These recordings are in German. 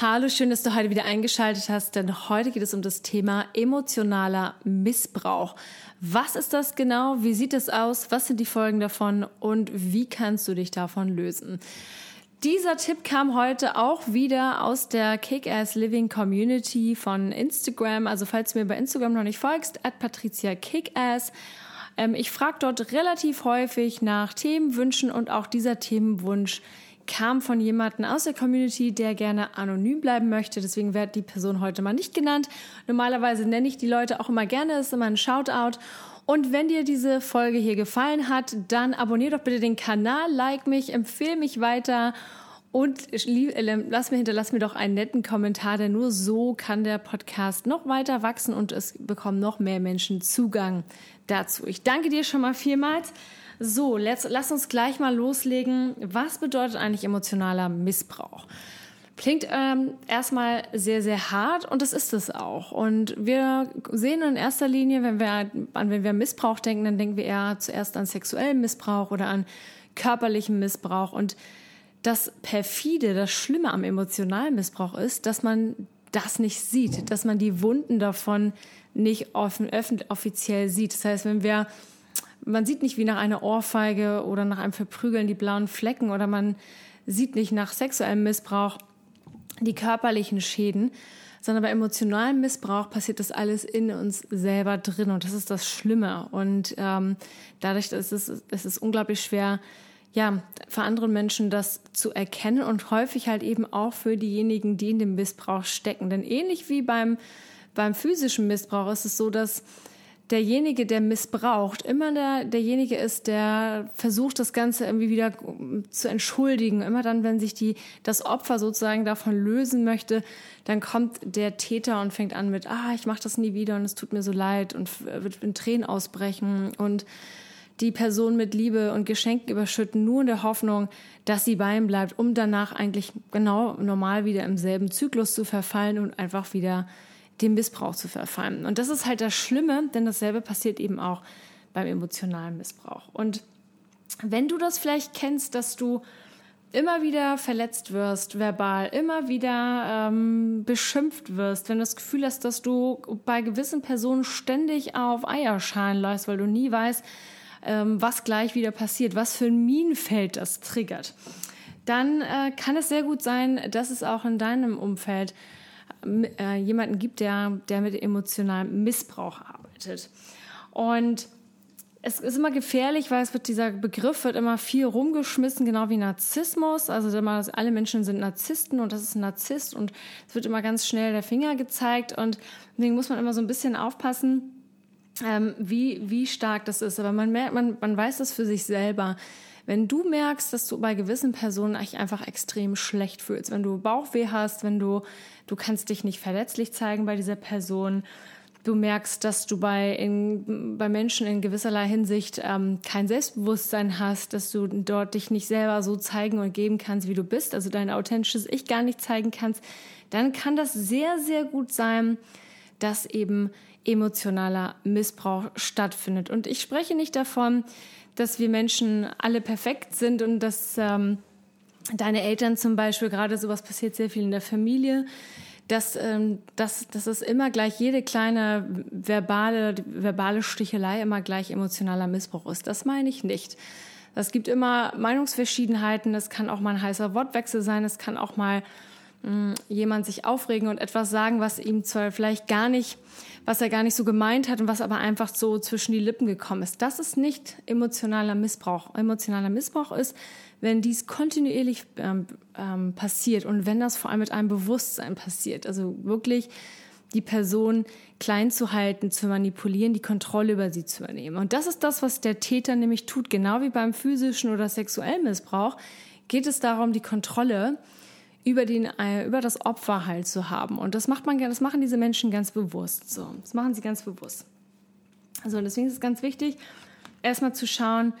Hallo, schön, dass du heute wieder eingeschaltet hast, denn heute geht es um das Thema emotionaler Missbrauch. Was ist das genau? Wie sieht es aus? Was sind die Folgen davon? Und wie kannst du dich davon lösen? Dieser Tipp kam heute auch wieder aus der Kick-Ass Living Community von Instagram. Also falls du mir bei Instagram noch nicht folgst, at Patricia Kickass. Ähm, ich frage dort relativ häufig nach Themenwünschen und auch dieser Themenwunsch kam von jemandem aus der Community, der gerne anonym bleiben möchte. Deswegen wird die Person heute mal nicht genannt. Normalerweise nenne ich die Leute auch immer gerne, ist immer ein Shoutout. Und wenn dir diese Folge hier gefallen hat, dann abonnier doch bitte den Kanal, like mich, empfehle mich weiter und äh, lass mir hinterlass mir doch einen netten Kommentar, denn nur so kann der Podcast noch weiter wachsen und es bekommen noch mehr Menschen Zugang dazu. Ich danke dir schon mal vielmals. So, let's, lass uns gleich mal loslegen. Was bedeutet eigentlich emotionaler Missbrauch? Klingt ähm, erstmal sehr, sehr hart und das ist es auch. Und wir sehen in erster Linie, wenn wir an, wenn wir Missbrauch denken, dann denken wir eher zuerst an sexuellen Missbrauch oder an körperlichen Missbrauch. Und das perfide, das Schlimme am emotionalen Missbrauch ist, dass man das nicht sieht, dass man die Wunden davon nicht offen, offiziell sieht. Das heißt, wenn wir, man sieht nicht wie nach einer Ohrfeige oder nach einem Verprügeln die blauen Flecken oder man sieht nicht nach sexuellem Missbrauch, die körperlichen Schäden, sondern bei emotionalem Missbrauch passiert das alles in uns selber drin und das ist das Schlimme. Und ähm, dadurch ist es, es ist unglaublich schwer, ja, für andere Menschen das zu erkennen und häufig halt eben auch für diejenigen, die in dem Missbrauch stecken. Denn ähnlich wie beim, beim physischen Missbrauch ist es so, dass derjenige, der missbraucht, immer der, derjenige ist, der versucht, das Ganze irgendwie wieder zu entschuldigen. Immer dann, wenn sich die, das Opfer sozusagen davon lösen möchte, dann kommt der Täter und fängt an mit, ah, ich mache das nie wieder und es tut mir so leid und wird in Tränen ausbrechen und die Person mit Liebe und Geschenken überschütten, nur in der Hoffnung, dass sie bei ihm bleibt, um danach eigentlich genau normal wieder im selben Zyklus zu verfallen und einfach wieder dem Missbrauch zu verfallen. Und das ist halt das Schlimme, denn dasselbe passiert eben auch beim emotionalen Missbrauch. Und wenn du das vielleicht kennst, dass du immer wieder verletzt wirst, verbal, immer wieder ähm, beschimpft wirst, wenn du das Gefühl hast, dass du bei gewissen Personen ständig auf Eierschalen läufst, weil du nie weißt, ähm, was gleich wieder passiert, was für ein Minenfeld das triggert, dann äh, kann es sehr gut sein, dass es auch in deinem Umfeld äh, jemanden gibt, der, der mit emotionalem Missbrauch arbeitet. Und es ist immer gefährlich, weil es wird, dieser Begriff wird immer viel rumgeschmissen, genau wie Narzissmus. Also immer, alle Menschen sind Narzissten und das ist ein Narzisst und es wird immer ganz schnell der Finger gezeigt und deswegen muss man immer so ein bisschen aufpassen, ähm, wie, wie stark das ist. Aber man merkt, man, man weiß das für sich selber. Wenn du merkst, dass du bei gewissen Personen dich einfach extrem schlecht fühlst, wenn du Bauchweh hast, wenn du, du kannst dich nicht verletzlich zeigen bei dieser Person, du merkst, dass du bei, in, bei Menschen in gewisserlei Hinsicht ähm, kein Selbstbewusstsein hast, dass du dort dich nicht selber so zeigen und geben kannst, wie du bist, also dein authentisches Ich gar nicht zeigen kannst, dann kann das sehr, sehr gut sein, dass eben emotionaler Missbrauch stattfindet. Und ich spreche nicht davon, dass wir Menschen alle perfekt sind und dass ähm, deine Eltern zum Beispiel, gerade sowas passiert sehr viel in der Familie, dass, ähm, dass, dass es immer gleich jede kleine verbale, verbale Stichelei immer gleich emotionaler Missbrauch ist. Das meine ich nicht. Es gibt immer Meinungsverschiedenheiten, es kann auch mal ein heißer Wortwechsel sein, es kann auch mal jemand sich aufregen und etwas sagen, was ihm zwar vielleicht gar nicht was er gar nicht so gemeint hat und was aber einfach so zwischen die Lippen gekommen ist. Das ist nicht emotionaler Missbrauch. Emotionaler Missbrauch ist, wenn dies kontinuierlich ähm, ähm, passiert und wenn das vor allem mit einem Bewusstsein passiert. Also wirklich die Person klein zu halten, zu manipulieren, die Kontrolle über sie zu übernehmen. Und das ist das, was der Täter nämlich tut, genau wie beim physischen oder sexuellen Missbrauch geht es darum, die Kontrolle über, den, äh, über das Opfer halt zu haben. Und das macht man, das machen diese Menschen ganz bewusst. So, das machen sie ganz bewusst. Also deswegen ist es ganz wichtig, erstmal zu schauen,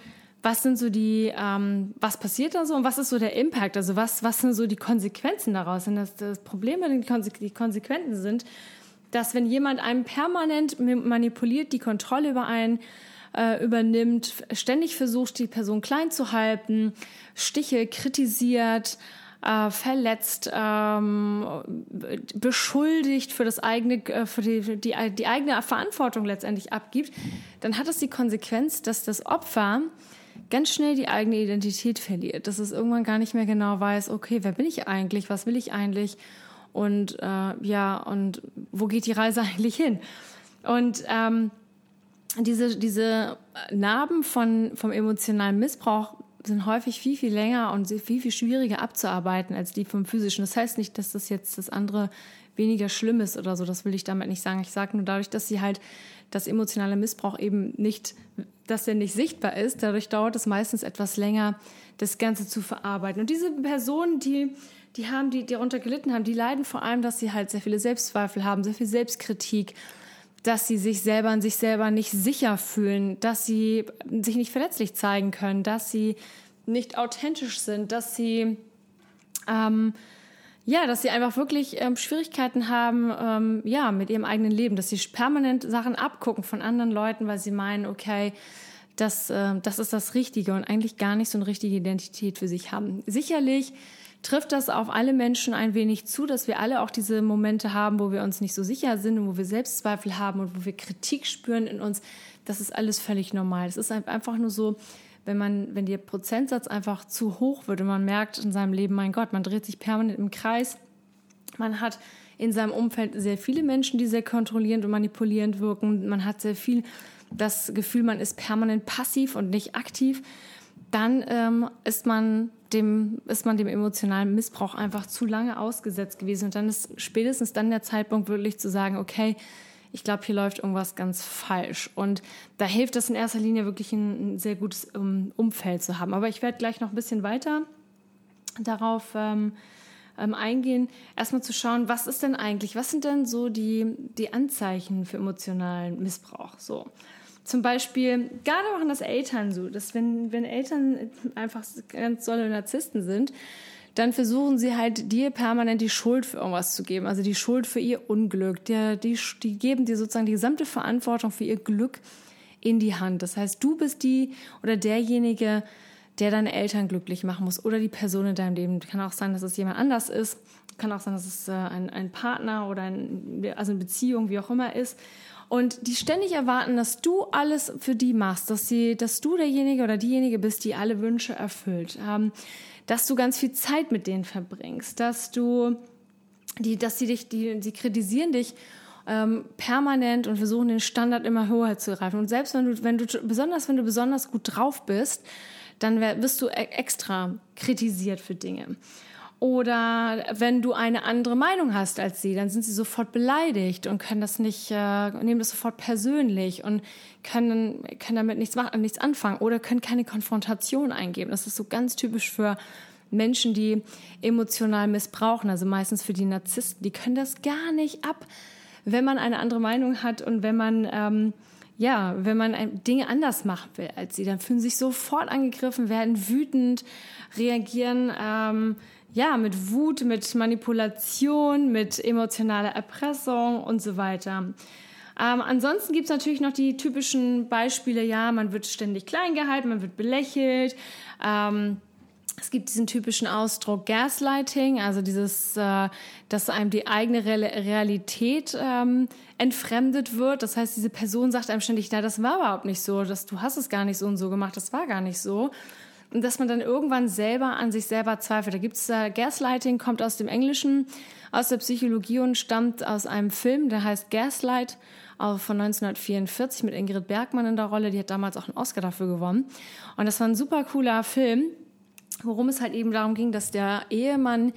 was sind so die, ähm, was passiert da so und was ist so der Impact? Also was, was sind so die Konsequenzen daraus? Und das, das Problem den Konse die Konsequenzen sind, dass wenn jemand einem permanent manipuliert, die Kontrolle über einen äh, übernimmt, ständig versucht, die Person klein zu halten, Stiche kritisiert, äh, verletzt, ähm, beschuldigt für das eigene, äh, für die, die, die eigene Verantwortung letztendlich abgibt, dann hat das die Konsequenz, dass das Opfer ganz schnell die eigene Identität verliert, dass es irgendwann gar nicht mehr genau weiß, okay, wer bin ich eigentlich, was will ich eigentlich und äh, ja, und wo geht die Reise eigentlich hin? Und ähm, diese, diese Narben von, vom emotionalen Missbrauch sind häufig viel, viel länger und viel, viel schwieriger abzuarbeiten als die vom physischen. Das heißt nicht, dass das jetzt das andere weniger schlimm ist oder so. Das will ich damit nicht sagen. Ich sage nur dadurch, dass sie halt das emotionale Missbrauch eben nicht, dass der nicht sichtbar ist. Dadurch dauert es meistens etwas länger, das Ganze zu verarbeiten. Und diese Personen, die, die haben, die, die darunter gelitten haben, die leiden vor allem, dass sie halt sehr viele Selbstzweifel haben, sehr viel Selbstkritik, dass sie sich selber an sich selber nicht sicher fühlen, dass sie sich nicht verletzlich zeigen können, dass sie nicht authentisch sind, dass sie ähm, ja, dass sie einfach wirklich ähm, Schwierigkeiten haben, ähm, ja, mit ihrem eigenen Leben, dass sie permanent Sachen abgucken von anderen Leuten, weil sie meinen, okay, das, äh, das ist das Richtige und eigentlich gar nicht so eine richtige Identität für sich haben. Sicherlich trifft das auf alle Menschen ein wenig zu, dass wir alle auch diese Momente haben, wo wir uns nicht so sicher sind und wo wir Selbstzweifel haben und wo wir Kritik spüren in uns. Das ist alles völlig normal. Es ist einfach nur so, wenn man, wenn der Prozentsatz einfach zu hoch wird und man merkt in seinem Leben, mein Gott, man dreht sich permanent im Kreis, man hat in seinem Umfeld sehr viele Menschen, die sehr kontrollierend und manipulierend wirken, man hat sehr viel das Gefühl, man ist permanent passiv und nicht aktiv, dann ähm, ist man dem, ist man dem emotionalen Missbrauch einfach zu lange ausgesetzt gewesen. Und dann ist spätestens dann der Zeitpunkt wirklich zu sagen, okay, ich glaube, hier läuft irgendwas ganz falsch. Und da hilft es in erster Linie wirklich ein, ein sehr gutes um, Umfeld zu haben. Aber ich werde gleich noch ein bisschen weiter darauf ähm, ähm, eingehen, erstmal zu schauen, was ist denn eigentlich, was sind denn so die, die Anzeichen für emotionalen Missbrauch? So. Zum Beispiel, gerade machen das Eltern so, dass wenn, wenn Eltern einfach ganz tolle Narzissten sind, dann versuchen sie halt dir permanent die Schuld für irgendwas zu geben, also die Schuld für ihr Unglück. Die, die, die geben dir sozusagen die gesamte Verantwortung für ihr Glück in die Hand. Das heißt, du bist die oder derjenige, der deine Eltern glücklich machen muss oder die Person in deinem Leben. Kann auch sein, dass es jemand anders ist. Kann auch sein, dass es äh, ein, ein Partner oder ein, also eine Beziehung, wie auch immer ist. Und die ständig erwarten, dass du alles für die machst, dass sie, dass du derjenige oder diejenige bist, die alle Wünsche erfüllt, ähm, dass du ganz viel Zeit mit denen verbringst, dass du, die, dass sie dich, die, sie kritisieren dich ähm, permanent und versuchen den Standard immer höher zu greifen. Und selbst wenn du, wenn du besonders, wenn du besonders gut drauf bist, dann wirst du e-, extra kritisiert für Dinge. Oder wenn du eine andere Meinung hast als sie, dann sind sie sofort beleidigt und können das nicht, äh, nehmen das sofort persönlich und können, können damit nichts machen, nichts anfangen oder können keine Konfrontation eingeben. Das ist so ganz typisch für Menschen, die emotional missbrauchen, also meistens für die Narzissten. Die können das gar nicht ab, wenn man eine andere Meinung hat und wenn man, ähm, ja, wenn man Dinge anders machen will als sie, dann fühlen sie sich sofort angegriffen, werden wütend, reagieren, ähm, ja, mit Wut, mit Manipulation, mit emotionaler Erpressung und so weiter. Ähm, ansonsten gibt es natürlich noch die typischen Beispiele, ja, man wird ständig klein gehalten, man wird belächelt. Ähm, es gibt diesen typischen Ausdruck Gaslighting, also dieses, äh, dass einem die eigene Realität ähm, entfremdet wird. Das heißt, diese Person sagt einem ständig, na, das war überhaupt nicht so, dass du hast es gar nicht so und so gemacht, das war gar nicht so und dass man dann irgendwann selber an sich selber zweifelt. Da gibt's äh, Gaslighting, kommt aus dem Englischen, aus der Psychologie und stammt aus einem Film, der heißt Gaslight von 1944 mit Ingrid Bergmann in der Rolle. Die hat damals auch einen Oscar dafür gewonnen. Und das war ein super cooler Film, worum es halt eben darum ging, dass der Ehemann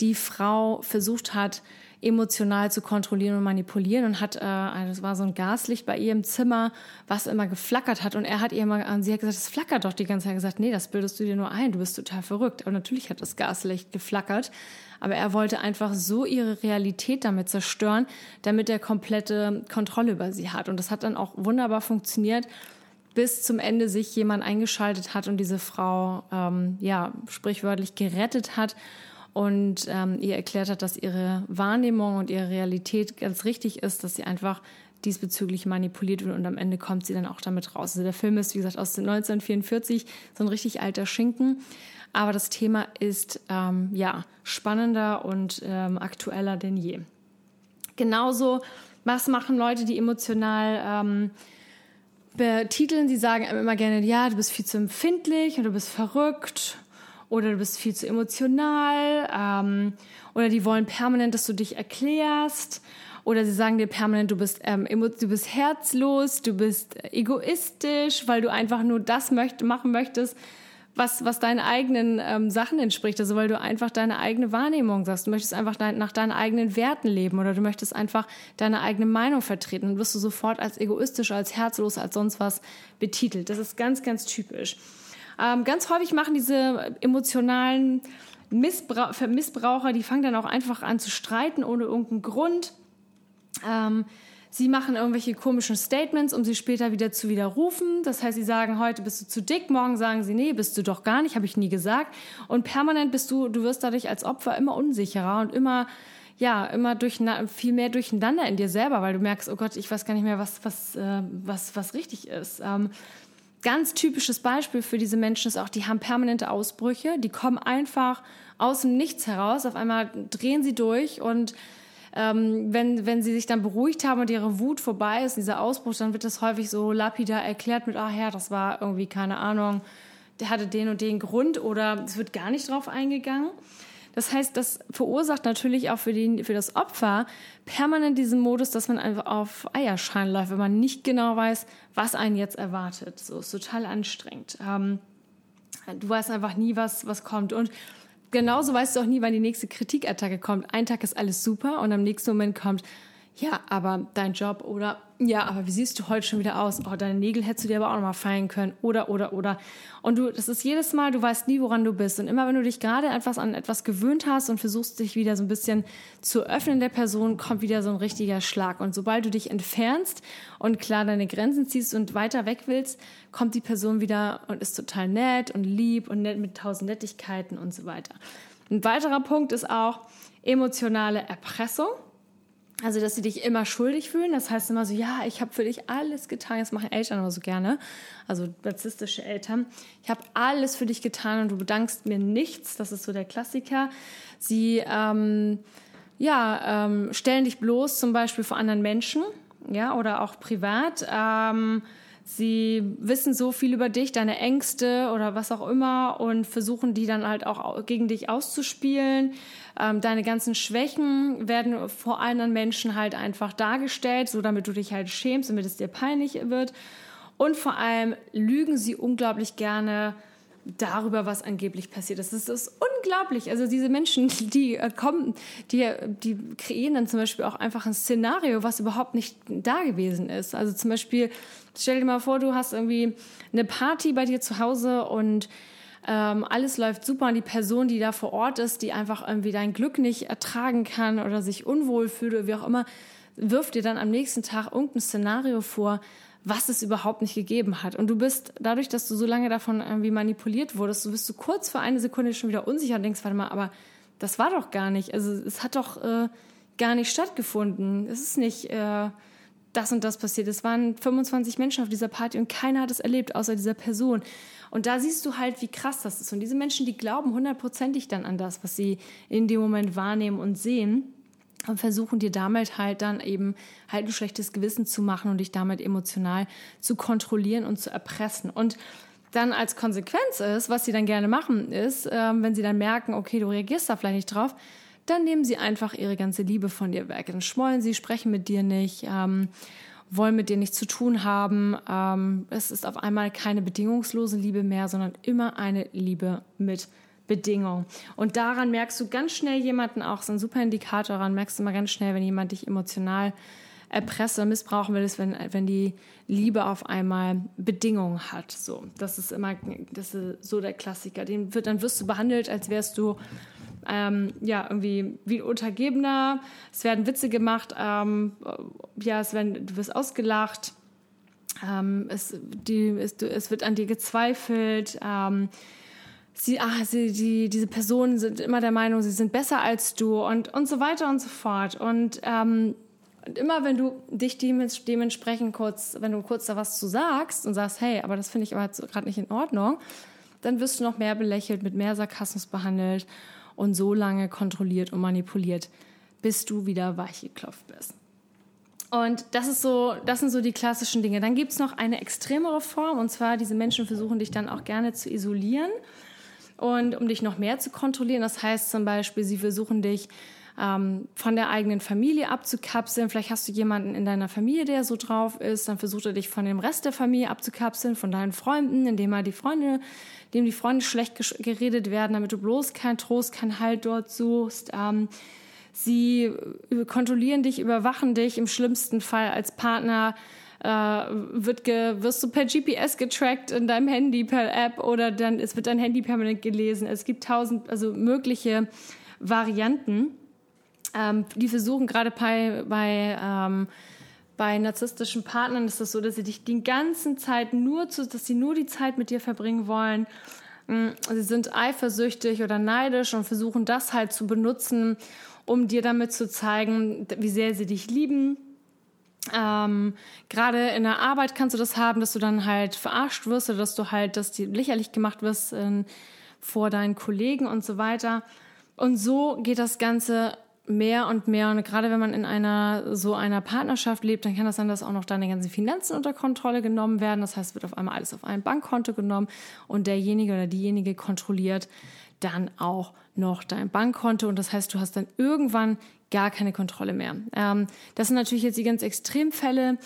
die Frau versucht hat, emotional zu kontrollieren und manipulieren und hat, äh, das war so ein Gaslicht bei ihr im Zimmer, was immer geflackert hat. Und er hat ihr immer, und sie hat gesagt, es flackert doch die ganze Zeit, gesagt, nee, das bildest du dir nur ein, du bist total verrückt. Aber natürlich hat das Gaslicht geflackert, aber er wollte einfach so ihre Realität damit zerstören, damit er komplette Kontrolle über sie hat. Und das hat dann auch wunderbar funktioniert bis zum Ende sich jemand eingeschaltet hat und diese Frau ähm, ja sprichwörtlich gerettet hat und ähm, ihr erklärt hat, dass ihre Wahrnehmung und ihre Realität ganz richtig ist, dass sie einfach diesbezüglich manipuliert wird und am Ende kommt sie dann auch damit raus. Also der Film ist, wie gesagt, aus 1944, so ein richtig alter Schinken. Aber das Thema ist ähm, ja spannender und ähm, aktueller denn je. Genauso, was machen Leute, die emotional ähm, betiteln? Sie sagen immer gerne, ja, du bist viel zu empfindlich und du bist verrückt oder du bist viel zu emotional ähm, oder die wollen permanent, dass du dich erklärst oder sie sagen dir permanent, du bist, ähm, du bist herzlos, du bist egoistisch, weil du einfach nur das möcht machen möchtest, was, was deinen eigenen ähm, Sachen entspricht. Also weil du einfach deine eigene Wahrnehmung sagst. Du möchtest einfach dein, nach deinen eigenen Werten leben oder du möchtest einfach deine eigene Meinung vertreten. Dann wirst du sofort als egoistisch, als herzlos, als sonst was betitelt. Das ist ganz, ganz typisch. Ähm, ganz häufig machen diese emotionalen Missbrauch Missbraucher, die fangen dann auch einfach an zu streiten ohne irgendeinen Grund. Ähm, sie machen irgendwelche komischen Statements, um sie später wieder zu widerrufen. Das heißt, sie sagen, heute bist du zu dick, morgen sagen sie, nee, bist du doch gar nicht, habe ich nie gesagt. Und permanent bist du, du wirst dadurch als Opfer immer unsicherer und immer ja, immer durch, viel mehr durcheinander in dir selber, weil du merkst, oh Gott, ich weiß gar nicht mehr, was, was, äh, was, was richtig ist. Ähm, ganz typisches Beispiel für diese Menschen ist auch, die haben permanente Ausbrüche, die kommen einfach aus dem Nichts heraus, auf einmal drehen sie durch und ähm, wenn, wenn sie sich dann beruhigt haben und ihre Wut vorbei ist, dieser Ausbruch, dann wird das häufig so lapidar erklärt mit, ach ja, das war irgendwie, keine Ahnung, der hatte den und den Grund oder es wird gar nicht drauf eingegangen. Das heißt, das verursacht natürlich auch für, den, für das Opfer permanent diesen Modus, dass man einfach auf Eierschein läuft, wenn man nicht genau weiß, was einen jetzt erwartet. So ist total anstrengend. Ähm, du weißt einfach nie, was, was kommt. Und genauso weißt du auch nie, wann die nächste Kritikattacke kommt. Ein Tag ist alles super und am nächsten Moment kommt, ja, aber dein Job oder ja, aber wie siehst du heute schon wieder aus? Oh, deine Nägel hättest du dir aber auch noch mal feilen können oder oder oder. Und du, das ist jedes Mal, du weißt nie, woran du bist. Und immer wenn du dich gerade etwas an etwas gewöhnt hast und versuchst dich wieder so ein bisschen zu öffnen der Person, kommt wieder so ein richtiger Schlag. Und sobald du dich entfernst und klar deine Grenzen ziehst und weiter weg willst, kommt die Person wieder und ist total nett und lieb und nett mit tausend Nettigkeiten und so weiter. Ein weiterer Punkt ist auch emotionale Erpressung. Also, dass sie dich immer schuldig fühlen. Das heißt immer so, ja, ich habe für dich alles getan. Das machen Eltern immer so gerne. Also narzisstische Eltern. Ich habe alles für dich getan und du bedankst mir nichts. Das ist so der Klassiker. Sie ähm, ja, ähm, stellen dich bloß zum Beispiel vor anderen Menschen, ja, oder auch privat. Ähm, Sie wissen so viel über dich, deine Ängste oder was auch immer und versuchen die dann halt auch gegen dich auszuspielen. Ähm, deine ganzen Schwächen werden vor anderen Menschen halt einfach dargestellt, so damit du dich halt schämst, damit es dir peinlich wird. Und vor allem lügen sie unglaublich gerne darüber, was angeblich passiert ist. Das ist unglaublich. Also diese Menschen, die äh, kommen, die, die kreieren dann zum Beispiel auch einfach ein Szenario, was überhaupt nicht da gewesen ist. Also zum Beispiel, stell dir mal vor, du hast irgendwie eine Party bei dir zu Hause und ähm, alles läuft super und die Person, die da vor Ort ist, die einfach irgendwie dein Glück nicht ertragen kann oder sich unwohl fühlt oder wie auch immer, wirft dir dann am nächsten Tag irgendein Szenario vor, was es überhaupt nicht gegeben hat. Und du bist, dadurch, dass du so lange davon irgendwie manipuliert wurdest, du bist du kurz für eine Sekunde schon wieder unsicher und denkst, warte mal, aber das war doch gar nicht. Also es hat doch äh, gar nicht stattgefunden. Es ist nicht äh, das und das passiert. Es waren 25 Menschen auf dieser Party und keiner hat es erlebt, außer dieser Person. Und da siehst du halt, wie krass das ist. Und diese Menschen, die glauben hundertprozentig dann an das, was sie in dem Moment wahrnehmen und sehen und versuchen dir damit halt dann eben halt ein schlechtes Gewissen zu machen und dich damit emotional zu kontrollieren und zu erpressen. Und dann als Konsequenz ist, was sie dann gerne machen, ist, ähm, wenn sie dann merken, okay, du reagierst da vielleicht nicht drauf, dann nehmen sie einfach ihre ganze Liebe von dir weg. Dann schmollen sie, sprechen mit dir nicht, ähm, wollen mit dir nichts zu tun haben. Ähm, es ist auf einmal keine bedingungslose Liebe mehr, sondern immer eine Liebe mit Bedingung. Und daran merkst du ganz schnell jemanden auch, so ein super Indikator daran merkst du mal ganz schnell, wenn jemand dich emotional erpresst oder missbrauchen will, ist, wenn, wenn die Liebe auf einmal Bedingungen hat. So, das ist immer das ist so der Klassiker. Den wird, dann wirst du behandelt, als wärst du ähm, ja, irgendwie wie ein Untergebener. Es werden Witze gemacht, ähm, ja, es werden, du wirst ausgelacht, ähm, es, die, es, es, wird an dir gezweifelt. Ähm, sie, ach, sie, die, diese Personen sind immer der Meinung, sie sind besser als du und, und so weiter und so fort. Und, ähm, und immer wenn du dich dementsprechend kurz, wenn du kurz da was zu sagst und sagst, hey, aber das finde ich aber gerade nicht in Ordnung, dann wirst du noch mehr belächelt, mit mehr Sarkasmus behandelt und so lange kontrolliert und manipuliert, bis du wieder weich geklopft bist. Und das ist so, das sind so die klassischen Dinge. Dann gibt es noch eine extremere Form, und zwar diese Menschen versuchen dich dann auch gerne zu isolieren und um dich noch mehr zu kontrollieren. Das heißt zum Beispiel, sie versuchen dich ähm, von der eigenen Familie abzukapseln. Vielleicht hast du jemanden in deiner Familie, der so drauf ist. Dann versucht er dich von dem Rest der Familie abzukapseln, von deinen Freunden, indem er die Freunde dem die Freunde schlecht geredet werden, damit du bloß keinen Trost, keinen Halt dort suchst. Ähm, sie äh, kontrollieren dich, überwachen dich im schlimmsten Fall als Partner. Äh, wird ge, wirst du per GPS getrackt in deinem Handy, per App oder dann es wird dein Handy permanent gelesen. Es gibt tausend, also mögliche Varianten. Ähm, die versuchen gerade bei, bei ähm, bei narzisstischen Partnern ist es so, dass sie dich die ganze Zeit nur zu, dass sie nur die Zeit mit dir verbringen wollen. Mm, sie sind eifersüchtig oder neidisch und versuchen das halt zu benutzen, um dir damit zu zeigen, wie sehr sie dich lieben. Ähm, Gerade in der Arbeit kannst du das haben, dass du dann halt verarscht wirst oder dass du halt, dass die lächerlich gemacht wirst äh, vor deinen Kollegen und so weiter. Und so geht das Ganze mehr und mehr und gerade wenn man in einer so einer Partnerschaft lebt, dann kann das sein, dass auch noch deine ganzen Finanzen unter Kontrolle genommen werden. Das heißt, wird auf einmal alles auf ein Bankkonto genommen und derjenige oder diejenige kontrolliert dann auch noch dein Bankkonto und das heißt, du hast dann irgendwann gar keine Kontrolle mehr. Ähm, das sind natürlich jetzt die ganz Extremfälle.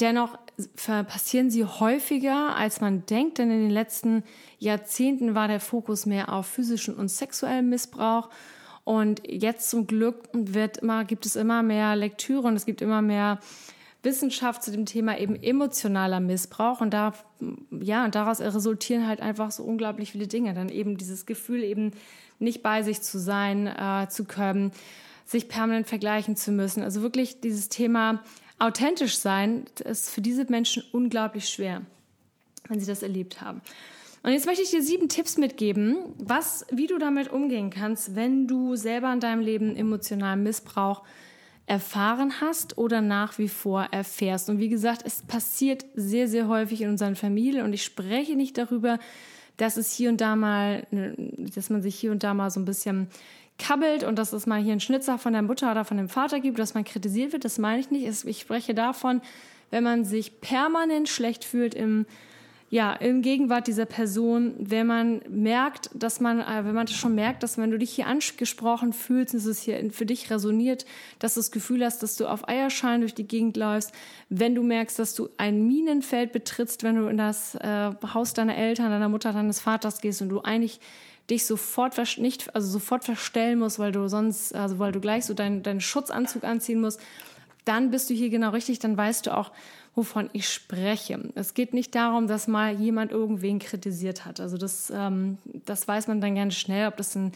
Dennoch passieren sie häufiger, als man denkt, denn in den letzten Jahrzehnten war der Fokus mehr auf physischen und sexuellen Missbrauch und jetzt zum Glück wird immer, gibt es immer mehr Lektüre und es gibt immer mehr Wissenschaft zu dem Thema eben emotionaler Missbrauch und da, ja, daraus resultieren halt einfach so unglaublich viele Dinge. Dann eben dieses Gefühl eben nicht bei sich zu sein, äh, zu können, sich permanent vergleichen zu müssen. Also wirklich dieses Thema authentisch sein ist für diese Menschen unglaublich schwer, wenn sie das erlebt haben. Und jetzt möchte ich dir sieben Tipps mitgeben, was, wie du damit umgehen kannst, wenn du selber in deinem Leben emotionalen Missbrauch erfahren hast oder nach wie vor erfährst. Und wie gesagt, es passiert sehr, sehr häufig in unseren Familien und ich spreche nicht darüber, dass es hier und da mal, dass man sich hier und da mal so ein bisschen kabbelt und dass es mal hier einen Schnitzer von der Mutter oder von dem Vater gibt, dass man kritisiert wird. Das meine ich nicht. Ich spreche davon, wenn man sich permanent schlecht fühlt im ja, in Gegenwart dieser Person, wenn man merkt, dass man, äh, wenn man das schon merkt, dass wenn du dich hier angesprochen fühlst, dass es hier für dich resoniert, dass du das Gefühl hast, dass du auf Eierschalen durch die Gegend läufst, wenn du merkst, dass du ein Minenfeld betrittst, wenn du in das äh, Haus deiner Eltern, deiner Mutter, deines Vaters gehst und du eigentlich dich sofort nicht, also sofort verstellen musst, weil du sonst, also weil du gleich so deinen, deinen Schutzanzug anziehen musst, dann bist du hier genau richtig, dann weißt du auch, wovon ich spreche. Es geht nicht darum, dass mal jemand irgendwen kritisiert hat. Also das, ähm, das weiß man dann ganz schnell, ob das ein,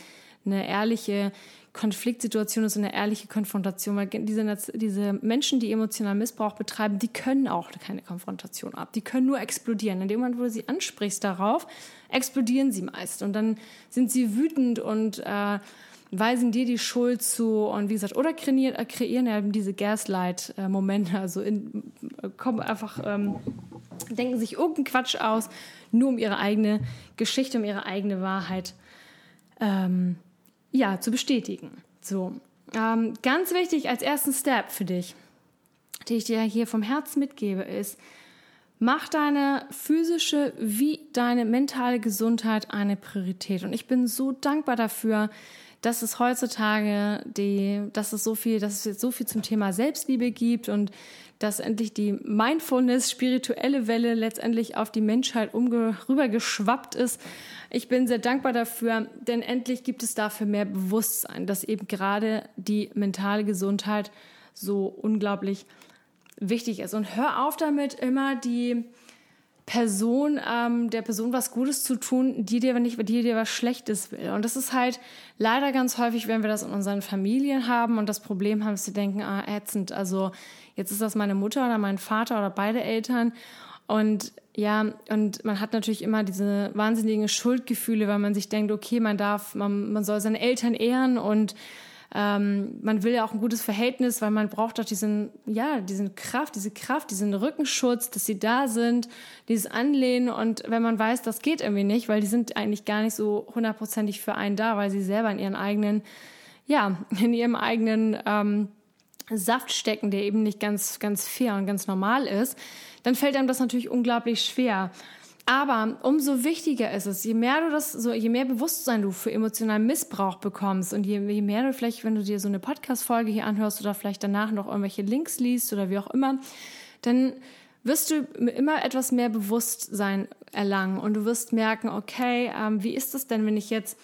eine ehrliche Konfliktsituation ist, eine ehrliche Konfrontation. Weil diese, diese Menschen, die emotionalen Missbrauch betreiben, die können auch keine Konfrontation ab. Die können nur explodieren. In dem Moment, wo du sie ansprichst darauf, explodieren sie meist. Und dann sind sie wütend und äh, weisen dir die Schuld zu und wie gesagt, oder kreieren, äh, kreieren eben diese Gaslight-Momente, also in, kommen einfach, ähm, denken sich irgendeinen Quatsch aus, nur um ihre eigene Geschichte, um ihre eigene Wahrheit ähm, ja, zu bestätigen. So, ähm, ganz wichtig als ersten Step für dich, den ich dir hier vom Herzen mitgebe, ist, Mach deine physische wie deine mentale Gesundheit eine Priorität. Und ich bin so dankbar dafür, dass es heutzutage die, dass es so viel, dass es jetzt so viel zum Thema Selbstliebe gibt und dass endlich die Mindfulness, spirituelle Welle letztendlich auf die Menschheit rübergeschwappt ist. Ich bin sehr dankbar dafür, denn endlich gibt es dafür mehr Bewusstsein, dass eben gerade die mentale Gesundheit so unglaublich wichtig ist. Und hör auf damit, immer die Person, ähm, der Person was Gutes zu tun, die dir nicht, die dir was Schlechtes will. Und das ist halt leider ganz häufig, wenn wir das in unseren Familien haben und das Problem haben, dass sie denken, ah, ätzend, also jetzt ist das meine Mutter oder mein Vater oder beide Eltern. Und ja, und man hat natürlich immer diese wahnsinnigen Schuldgefühle, weil man sich denkt, okay, man darf, man, man soll seine Eltern ehren und ähm, man will ja auch ein gutes Verhältnis, weil man braucht doch diesen, ja, diesen Kraft, diese Kraft, diesen Rückenschutz, dass sie da sind, dieses Anlehnen. Und wenn man weiß, das geht irgendwie nicht, weil die sind eigentlich gar nicht so hundertprozentig für einen da, weil sie selber in ihren eigenen, ja, in ihrem eigenen ähm, Saft stecken, der eben nicht ganz, ganz fair und ganz normal ist, dann fällt einem das natürlich unglaublich schwer. Aber umso wichtiger ist es, je mehr du das, so, je mehr Bewusstsein du für emotionalen Missbrauch bekommst und je, je mehr du vielleicht, wenn du dir so eine Podcast-Folge hier anhörst oder vielleicht danach noch irgendwelche Links liest oder wie auch immer, dann wirst du immer etwas mehr Bewusstsein erlangen und du wirst merken, okay, ähm, wie ist es denn, wenn ich jetzt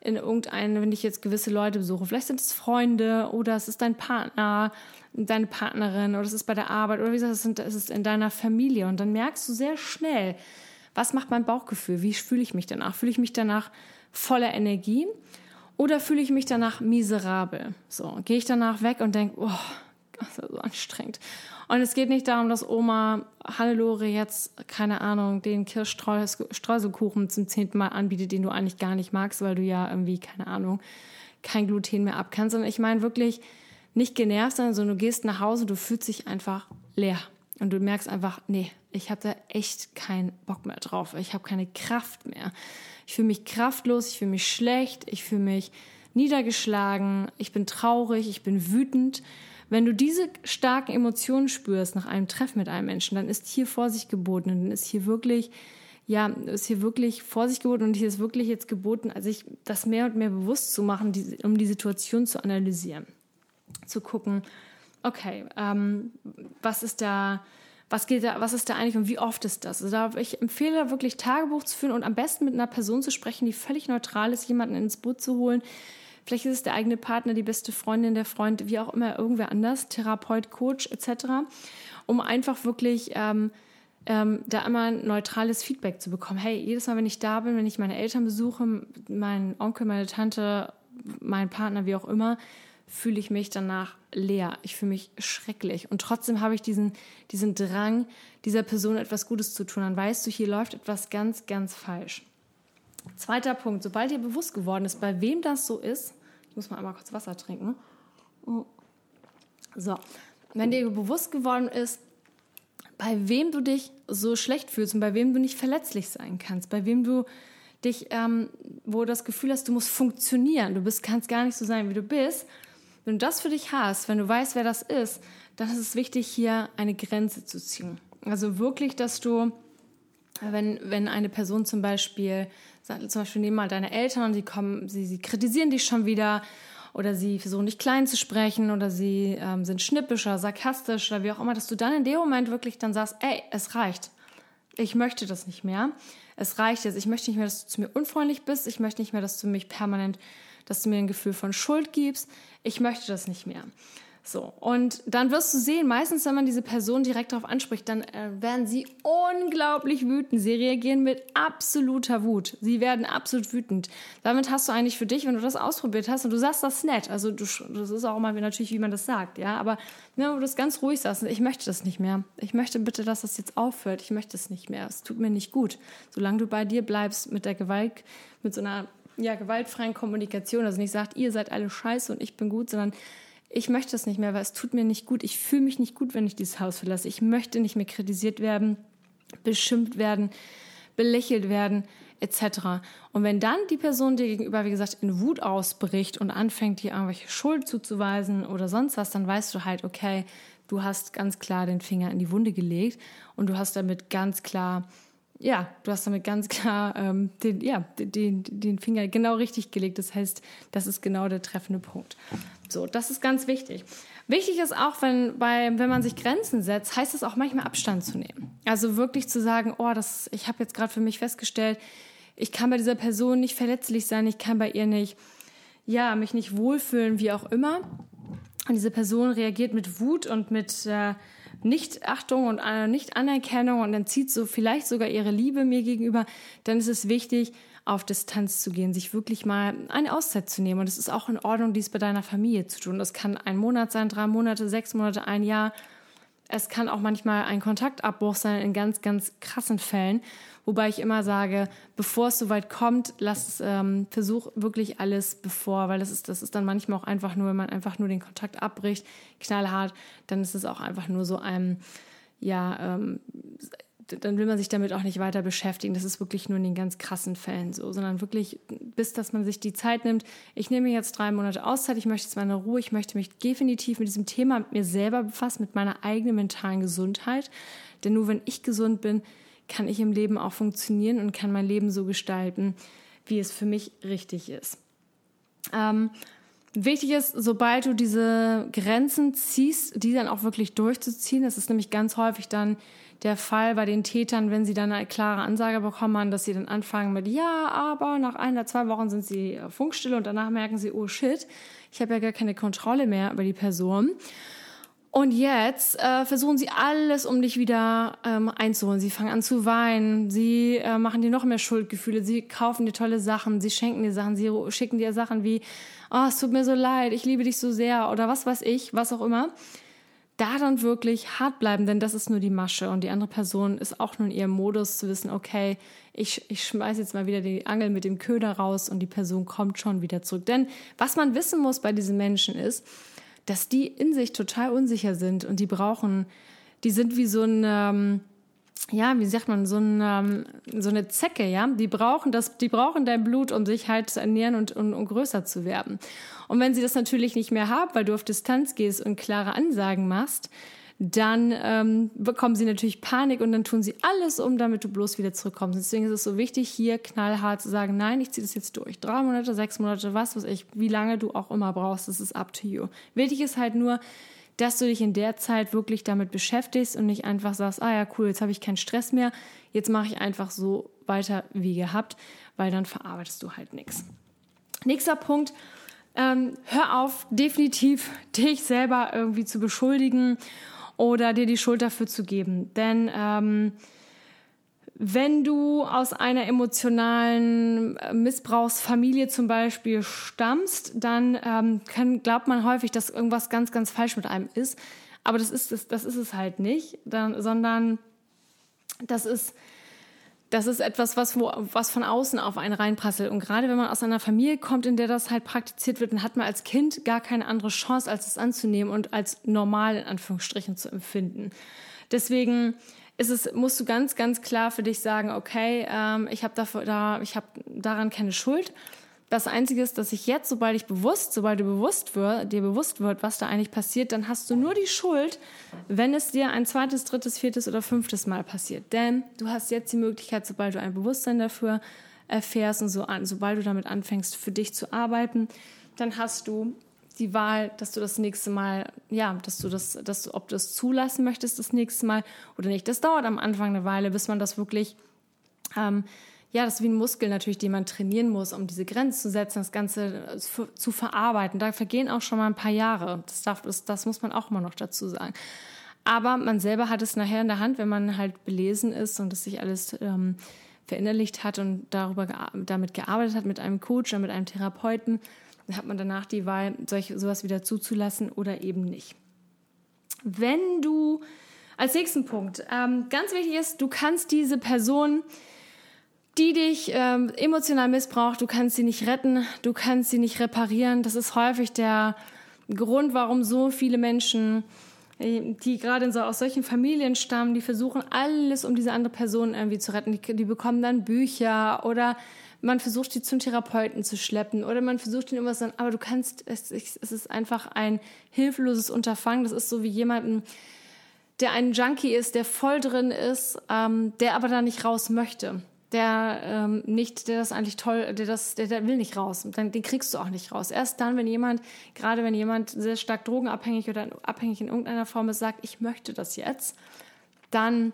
in irgendeinen, wenn ich jetzt gewisse Leute besuche, vielleicht sind es Freunde oder es ist dein Partner, deine Partnerin oder es ist bei der Arbeit oder wie gesagt, es ist in deiner Familie und dann merkst du sehr schnell, was macht mein Bauchgefühl? Wie fühle ich mich danach? Fühle ich mich danach voller Energie oder fühle ich mich danach miserabel? So, gehe ich danach weg und denke, oh, das ist so anstrengend. Und es geht nicht darum, dass Oma Hannelore jetzt, keine Ahnung, den Kirschstreuselkuchen zum zehnten Mal anbietet, den du eigentlich gar nicht magst, weil du ja irgendwie, keine Ahnung, kein Gluten mehr abkannst. Sondern ich meine wirklich nicht genervt sondern du gehst nach Hause, du fühlst dich einfach leer. Und du merkst einfach, nee, ich habe da echt keinen Bock mehr drauf. Ich habe keine Kraft mehr. Ich fühle mich kraftlos, ich fühle mich schlecht, ich fühle mich niedergeschlagen, ich bin traurig, ich bin wütend. Wenn du diese starken Emotionen spürst nach einem Treffen mit einem Menschen, dann ist hier Vorsicht geboten und dann ist hier wirklich, ja, ist hier wirklich Vorsicht geboten und hier ist wirklich jetzt geboten, also das mehr und mehr bewusst zu machen, die, um die Situation zu analysieren, zu gucken, okay, ähm, was ist da, was geht da, was ist da eigentlich und wie oft ist das? Also da, ich empfehle wirklich Tagebuch zu führen und am besten mit einer Person zu sprechen, die völlig neutral ist, jemanden ins Boot zu holen. Vielleicht ist es der eigene Partner, die beste Freundin, der Freund, wie auch immer, irgendwer anders, Therapeut, Coach etc., um einfach wirklich ähm, ähm, da immer ein neutrales Feedback zu bekommen. Hey, jedes Mal, wenn ich da bin, wenn ich meine Eltern besuche, meinen Onkel, meine Tante, meinen Partner, wie auch immer, fühle ich mich danach leer. Ich fühle mich schrecklich. Und trotzdem habe ich diesen, diesen Drang, dieser Person etwas Gutes zu tun. Dann weißt du, hier läuft etwas ganz, ganz falsch. Zweiter Punkt. Sobald dir bewusst geworden ist, bei wem das so ist, ich muss mal einmal kurz Wasser trinken. So. Wenn dir bewusst geworden ist, bei wem du dich so schlecht fühlst und bei wem du nicht verletzlich sein kannst, bei wem du dich, ähm, wo du das Gefühl hast, du musst funktionieren, du bist, kannst gar nicht so sein, wie du bist, wenn du das für dich hast, wenn du weißt, wer das ist, dann ist es wichtig, hier eine Grenze zu ziehen. Also wirklich, dass du, wenn, wenn eine Person zum Beispiel, zum Beispiel nehmen mal deine Eltern und die kommen, sie, sie kritisieren dich schon wieder oder sie versuchen dich klein zu sprechen oder sie ähm, sind schnippisch oder sarkastisch oder wie auch immer, dass du dann in dem Moment wirklich dann sagst, ey, es reicht. Ich möchte das nicht mehr. Es reicht jetzt. Ich möchte nicht mehr, dass du zu mir unfreundlich bist. Ich möchte nicht mehr, dass du mich permanent dass du mir ein Gefühl von Schuld gibst. Ich möchte das nicht mehr. So, und dann wirst du sehen, meistens, wenn man diese Person direkt darauf anspricht, dann äh, werden sie unglaublich wütend. Sie reagieren mit absoluter Wut. Sie werden absolut wütend. Damit hast du eigentlich für dich, wenn du das ausprobiert hast und du sagst das nett, also du, das ist auch immer natürlich, wie man das sagt, ja, aber ne, du das ganz ruhig sagst, ich möchte das nicht mehr. Ich möchte bitte, dass das jetzt aufhört. Ich möchte es nicht mehr. Es tut mir nicht gut. Solange du bei dir bleibst mit der Gewalt, mit so einer ja, gewaltfreien Kommunikation. Also nicht sagt, ihr seid alle scheiße und ich bin gut, sondern ich möchte das nicht mehr, weil es tut mir nicht gut. Ich fühle mich nicht gut, wenn ich dieses Haus verlasse. Ich möchte nicht mehr kritisiert werden, beschimpft werden, belächelt werden, etc. Und wenn dann die Person dir gegenüber, wie gesagt, in Wut ausbricht und anfängt, dir irgendwelche Schuld zuzuweisen oder sonst was, dann weißt du halt, okay, du hast ganz klar den Finger in die Wunde gelegt und du hast damit ganz klar ja, du hast damit ganz klar ähm, den, ja, den, den Finger genau richtig gelegt. Das heißt, das ist genau der treffende Punkt. So, das ist ganz wichtig. Wichtig ist auch, wenn, bei, wenn man sich Grenzen setzt, heißt es auch manchmal Abstand zu nehmen. Also wirklich zu sagen, oh, das, ich habe jetzt gerade für mich festgestellt, ich kann bei dieser Person nicht verletzlich sein, ich kann bei ihr nicht, ja, mich nicht wohlfühlen, wie auch immer. Und diese Person reagiert mit Wut und mit äh, Nichtachtung und äh, Nicht-Anerkennung und dann zieht so vielleicht sogar ihre Liebe mir gegenüber, dann ist es wichtig, auf Distanz zu gehen, sich wirklich mal eine Auszeit zu nehmen. Und es ist auch in Ordnung, dies bei deiner Familie zu tun. Das kann ein Monat sein, drei Monate, sechs Monate, ein Jahr. Es kann auch manchmal ein Kontaktabbruch sein in ganz, ganz krassen Fällen. Wobei ich immer sage, bevor es soweit kommt, lass ähm, versuch wirklich alles bevor, weil das ist, das ist dann manchmal auch einfach nur, wenn man einfach nur den Kontakt abbricht, knallhart, dann ist es auch einfach nur so ein, ja, ähm, dann will man sich damit auch nicht weiter beschäftigen. Das ist wirklich nur in den ganz krassen Fällen so, sondern wirklich, bis dass man sich die Zeit nimmt. Ich nehme jetzt drei Monate Auszeit, ich möchte jetzt meine Ruhe, ich möchte mich definitiv mit diesem Thema mit mir selber befassen, mit meiner eigenen mentalen Gesundheit. Denn nur wenn ich gesund bin, kann ich im Leben auch funktionieren und kann mein Leben so gestalten, wie es für mich richtig ist. Ähm, wichtig ist, sobald du diese Grenzen ziehst, die dann auch wirklich durchzuziehen. Das ist nämlich ganz häufig dann der Fall bei den Tätern, wenn sie dann eine klare Ansage bekommen, dass sie dann anfangen mit Ja, aber nach ein oder zwei Wochen sind sie funkstille und danach merken sie, oh shit, ich habe ja gar keine Kontrolle mehr über die Person. Und jetzt äh, versuchen sie alles, um dich wieder ähm, einzuholen. Sie fangen an zu weinen, sie äh, machen dir noch mehr Schuldgefühle, sie kaufen dir tolle Sachen, sie schenken dir Sachen, sie schicken dir Sachen wie, oh, es tut mir so leid, ich liebe dich so sehr oder was weiß ich, was auch immer. Da dann wirklich hart bleiben, denn das ist nur die Masche und die andere Person ist auch nur in ihrem Modus zu wissen, okay, ich, ich schmeiß jetzt mal wieder die Angel mit dem Köder raus und die Person kommt schon wieder zurück. Denn was man wissen muss bei diesen Menschen ist, dass die in sich total unsicher sind und die brauchen, die sind wie so ein, ähm, ja, wie sagt man, so, ein, ähm, so eine Zecke, ja, die brauchen das, die brauchen dein Blut, um sich halt zu ernähren und, und, und größer zu werden. Und wenn sie das natürlich nicht mehr haben, weil du auf Distanz gehst und klare Ansagen machst, dann ähm, bekommen sie natürlich Panik und dann tun sie alles um, damit du bloß wieder zurückkommst. Deswegen ist es so wichtig, hier knallhart zu sagen, nein, ich ziehe das jetzt durch. Drei Monate, sechs Monate, was weiß ich, wie lange du auch immer brauchst, das ist up to you. Wichtig ist halt nur, dass du dich in der Zeit wirklich damit beschäftigst und nicht einfach sagst, ah ja, cool, jetzt habe ich keinen Stress mehr, jetzt mache ich einfach so weiter wie gehabt, weil dann verarbeitest du halt nichts. Nächster Punkt, ähm, hör auf, definitiv dich selber irgendwie zu beschuldigen oder dir die Schuld dafür zu geben. Denn ähm, wenn du aus einer emotionalen äh, Missbrauchsfamilie zum Beispiel stammst, dann ähm, kann, glaubt man häufig, dass irgendwas ganz, ganz falsch mit einem ist. Aber das ist es, das ist es halt nicht, dann, sondern das ist das ist etwas, was, wo, was von außen auf einen reinprasselt. Und gerade wenn man aus einer Familie kommt, in der das halt praktiziert wird, dann hat man als Kind gar keine andere Chance, als es anzunehmen und als normal in Anführungsstrichen zu empfinden. Deswegen ist es, musst du ganz, ganz klar für dich sagen, okay, ähm, ich habe da, habe daran keine Schuld das Einzige ist, dass ich jetzt, sobald ich bewusst, sobald du bewusst wird, dir bewusst wird, was da eigentlich passiert, dann hast du nur die Schuld, wenn es dir ein zweites, drittes, viertes oder fünftes Mal passiert. Denn du hast jetzt die Möglichkeit, sobald du ein Bewusstsein dafür erfährst und so an, sobald du damit anfängst, für dich zu arbeiten, dann hast du die Wahl, dass du das nächste Mal, ja, dass du das, dass du, ob du es zulassen möchtest das nächste Mal oder nicht. Das dauert am Anfang eine Weile, bis man das wirklich ähm, ja, das ist wie ein Muskel natürlich, den man trainieren muss, um diese Grenze zu setzen, das Ganze zu verarbeiten. Da vergehen auch schon mal ein paar Jahre. Das, darf, das, das muss man auch immer noch dazu sagen. Aber man selber hat es nachher in der Hand, wenn man halt belesen ist und es sich alles ähm, verinnerlicht hat und darüber damit gearbeitet hat mit einem Coach oder mit einem Therapeuten, dann hat man danach die Wahl, solch, sowas wieder zuzulassen oder eben nicht. Wenn du als nächsten Punkt ähm, ganz wichtig ist, du kannst diese Person die dich ähm, emotional missbraucht, du kannst sie nicht retten, du kannst sie nicht reparieren. Das ist häufig der Grund, warum so viele Menschen die gerade so aus solchen Familien stammen, die versuchen alles, um diese andere Person irgendwie zu retten. Die, die bekommen dann Bücher oder man versucht, die zum Therapeuten zu schleppen oder man versucht, ihnen irgendwas zu sagen, aber du kannst, es, es ist einfach ein hilfloses Unterfangen. Das ist so wie jemanden, der ein Junkie ist, der voll drin ist, ähm, der aber da nicht raus möchte. Der ähm, nicht, der das eigentlich toll, der das, der, der will nicht raus. Dann, den kriegst du auch nicht raus. Erst dann, wenn jemand, gerade wenn jemand sehr stark drogenabhängig oder abhängig in irgendeiner Form ist, sagt, ich möchte das jetzt, dann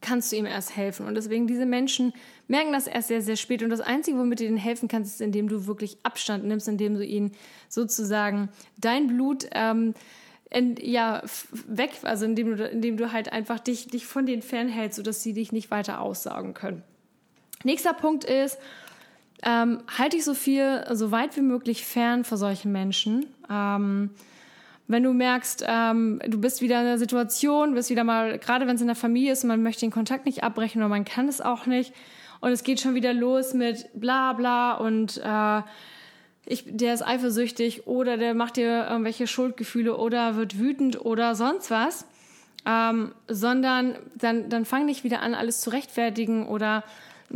kannst du ihm erst helfen. Und deswegen diese Menschen merken das erst sehr, sehr spät. Und das Einzige, womit du ihnen helfen kannst, ist, indem du wirklich Abstand nimmst, indem du ihnen sozusagen dein Blut ähm, in, ja, weg, also indem du, indem du halt einfach dich, dich von denen fernhältst, sodass sie dich nicht weiter aussaugen können. Nächster Punkt ist, ähm, halte dich so viel, so weit wie möglich fern vor solchen Menschen. Ähm, wenn du merkst, ähm, du bist wieder in einer Situation, bist wieder mal, gerade wenn es in der Familie ist man möchte den Kontakt nicht abbrechen oder man kann es auch nicht und es geht schon wieder los mit bla bla und äh, ich, der ist eifersüchtig oder der macht dir irgendwelche Schuldgefühle oder wird wütend oder sonst was, ähm, sondern dann, dann fang nicht wieder an, alles zu rechtfertigen oder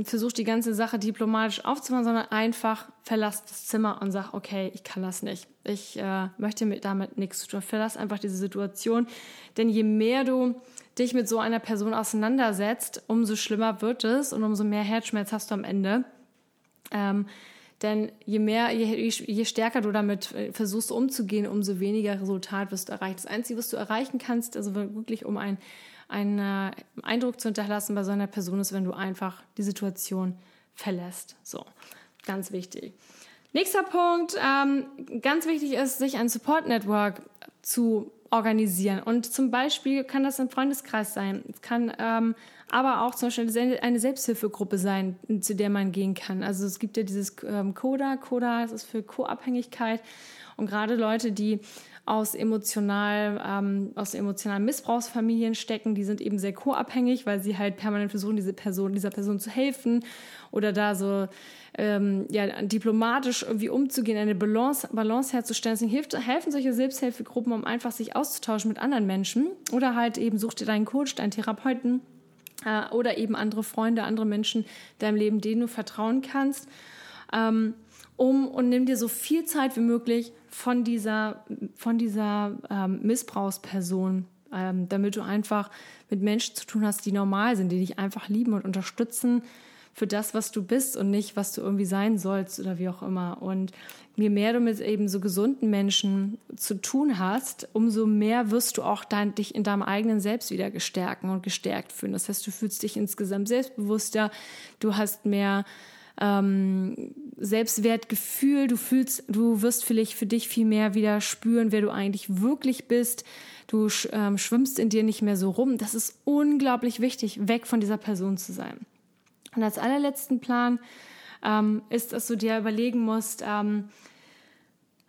versuch die ganze Sache diplomatisch aufzumachen, sondern einfach verlass das Zimmer und sag, okay, ich kann das nicht. Ich äh, möchte mit, damit nichts zu tun. Verlass einfach diese Situation. Denn je mehr du dich mit so einer Person auseinandersetzt, umso schlimmer wird es und umso mehr Herzschmerz hast du am Ende. Ähm, denn je mehr, je, je stärker du damit äh, versuchst umzugehen, umso weniger Resultat wirst du erreichen. Das Einzige, was du erreichen kannst, also wirklich um ein, einen äh, Eindruck zu hinterlassen bei so einer Person, ist, wenn du einfach die Situation verlässt. So, ganz wichtig. Nächster Punkt, ähm, ganz wichtig ist, sich ein Support Network zu organisieren. Und zum Beispiel kann das ein Freundeskreis sein. Es kann ähm, aber auch zum Beispiel eine Selbsthilfegruppe sein, zu der man gehen kann. Also es gibt ja dieses ähm, CODA. CODA das ist für Co-Abhängigkeit. Und gerade Leute, die aus emotional ähm, aus emotionalen Missbrauchsfamilien stecken, die sind eben sehr co-abhängig, weil sie halt permanent versuchen, diese Person, dieser Person zu helfen oder da so ähm, ja, diplomatisch irgendwie umzugehen, eine Balance, Balance herzustellen. Deswegen hilft, helfen solche Selbsthilfegruppen, um einfach sich auszutauschen mit anderen Menschen oder halt eben such dir deinen Coach, deinen Therapeuten äh, oder eben andere Freunde, andere Menschen in deinem Leben, denen du vertrauen kannst. Ähm, um und nimm dir so viel Zeit wie möglich von dieser, von dieser ähm, Missbrauchsperson, ähm, damit du einfach mit Menschen zu tun hast, die normal sind, die dich einfach lieben und unterstützen für das, was du bist und nicht, was du irgendwie sein sollst oder wie auch immer. Und je mehr du mit eben so gesunden Menschen zu tun hast, umso mehr wirst du auch dein, dich in deinem eigenen Selbst wieder gestärken und gestärkt fühlen. Das heißt, du fühlst dich insgesamt selbstbewusster, du hast mehr ähm, Selbstwertgefühl, du fühlst, du wirst vielleicht für dich viel mehr wieder spüren, wer du eigentlich wirklich bist. Du ähm, schwimmst in dir nicht mehr so rum. Das ist unglaublich wichtig, weg von dieser Person zu sein. Und als allerletzten Plan ähm, ist, dass du dir überlegen musst, ähm,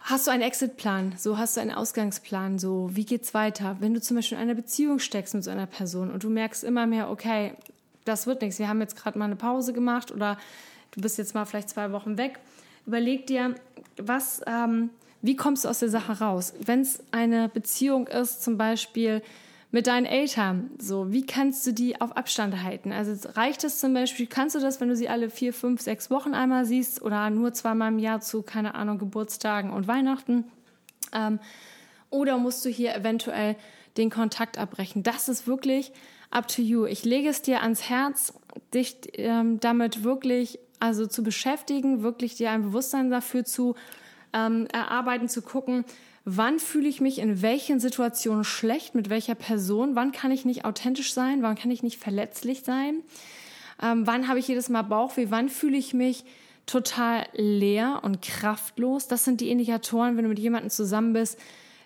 Hast du einen Exitplan? So hast du einen Ausgangsplan? So, wie geht's weiter? Wenn du zum Beispiel in einer Beziehung steckst mit so einer Person und du merkst immer mehr, okay, das wird nichts. Wir haben jetzt gerade mal eine Pause gemacht oder du bist jetzt mal vielleicht zwei Wochen weg. Überleg dir, was, ähm, wie kommst du aus der Sache raus? Wenn es eine Beziehung ist, zum Beispiel mit deinen Eltern, so, wie kannst du die auf Abstand halten? Also reicht es zum Beispiel, kannst du das, wenn du sie alle vier, fünf, sechs Wochen einmal siehst oder nur zweimal im Jahr zu, keine Ahnung, Geburtstagen und Weihnachten? Ähm, oder musst du hier eventuell den Kontakt abbrechen? Das ist wirklich up to you. Ich lege es dir ans Herz, dich ähm, damit wirklich also zu beschäftigen, wirklich dir ein Bewusstsein dafür zu ähm, erarbeiten, zu gucken, wann fühle ich mich in welchen Situationen schlecht, mit welcher Person, wann kann ich nicht authentisch sein, wann kann ich nicht verletzlich sein, ähm, wann habe ich jedes Mal Bauchweh, wann fühle ich mich total leer und kraftlos. Das sind die Indikatoren, wenn du mit jemandem zusammen bist,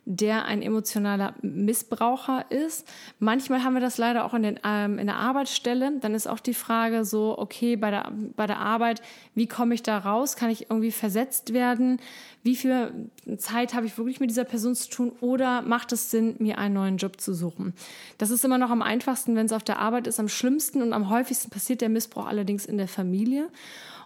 der ein emotionaler Missbraucher ist. Manchmal haben wir das leider auch in, den, ähm, in der Arbeitsstelle. Dann ist auch die Frage so, okay, bei der, bei der Arbeit, wie komme ich da raus? Kann ich irgendwie versetzt werden? Wie viel Zeit habe ich wirklich mit dieser Person zu tun? Oder macht es Sinn, mir einen neuen Job zu suchen? Das ist immer noch am einfachsten, wenn es auf der Arbeit ist. Am schlimmsten und am häufigsten passiert der Missbrauch allerdings in der Familie.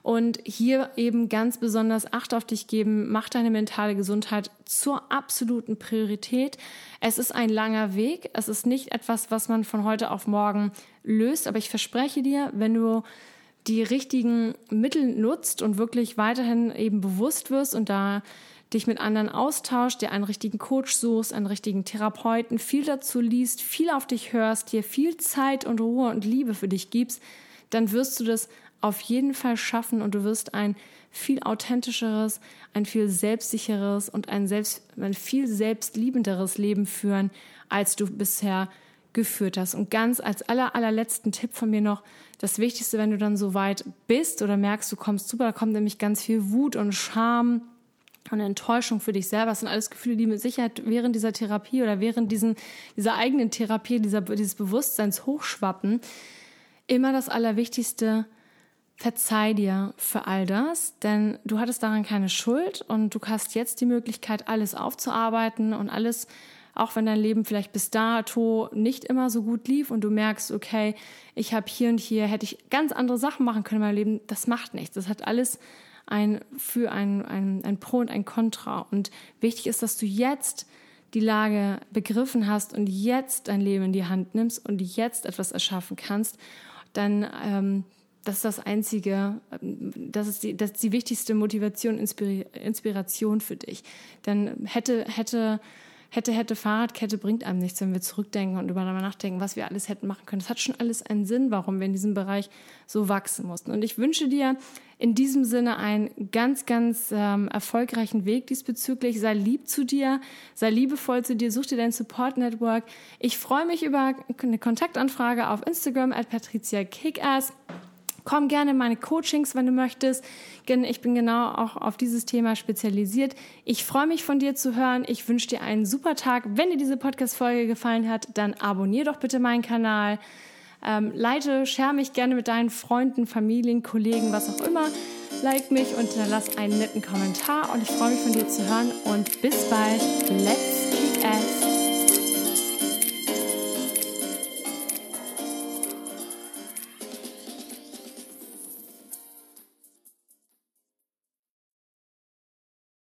Und hier eben ganz besonders Acht auf dich geben, mach deine mentale Gesundheit zur absoluten Priorität. Es ist ein langer Weg. Es ist nicht etwas, was man von heute auf morgen löst. Aber ich verspreche dir, wenn du die richtigen Mittel nutzt und wirklich weiterhin eben bewusst wirst und da dich mit anderen austauscht, dir einen richtigen Coach suchst, einen richtigen Therapeuten, viel dazu liest, viel auf dich hörst, dir viel Zeit und Ruhe und Liebe für dich gibst, dann wirst du das auf jeden Fall schaffen und du wirst ein viel authentischeres, ein viel selbstsicheres und ein, selbst, ein viel selbstliebenderes Leben führen, als du bisher geführt hast. Und ganz als aller, allerletzten Tipp von mir noch, das Wichtigste, wenn du dann so weit bist oder merkst, du kommst super, da kommt nämlich ganz viel Wut und Scham und Enttäuschung für dich selber. Das sind alles Gefühle, die mit Sicherheit während dieser Therapie oder während diesen, dieser eigenen Therapie, dieser, dieses Bewusstseins hochschwappen. Immer das Allerwichtigste, verzeih dir für all das, denn du hattest daran keine Schuld und du hast jetzt die Möglichkeit, alles aufzuarbeiten und alles, auch wenn dein Leben vielleicht bis dato nicht immer so gut lief und du merkst, okay, ich habe hier und hier, hätte ich ganz andere Sachen machen können in meinem Leben, das macht nichts. Das hat alles ein für ein, ein, ein Pro und ein Contra. Und wichtig ist, dass du jetzt die Lage begriffen hast und jetzt dein Leben in die Hand nimmst und jetzt etwas erschaffen kannst, dann ähm, das ist das einzige, das ist die, das ist die wichtigste Motivation, Inspiration für dich. Denn hätte, hätte hätte, hätte, Fahrradkette bringt einem nichts, wenn wir zurückdenken und über nachdenken, was wir alles hätten machen können. Das hat schon alles einen Sinn, warum wir in diesem Bereich so wachsen mussten. Und ich wünsche dir in diesem Sinne einen ganz, ganz ähm, erfolgreichen Weg diesbezüglich. Sei lieb zu dir, sei liebevoll zu dir, such dir dein Support Network. Ich freue mich über eine Kontaktanfrage auf Instagram at Patricia Kickass. Komm gerne in meine Coachings, wenn du möchtest. Ich bin genau auch auf dieses Thema spezialisiert. Ich freue mich von dir zu hören. Ich wünsche dir einen super Tag. Wenn dir diese Podcast-Folge gefallen hat, dann abonniere doch bitte meinen Kanal. Ähm, leite, share mich gerne mit deinen Freunden, Familien, Kollegen, was auch immer. Like mich und lass einen netten Kommentar. Und ich freue mich von dir zu hören. Und bis bald. Let's kick ass.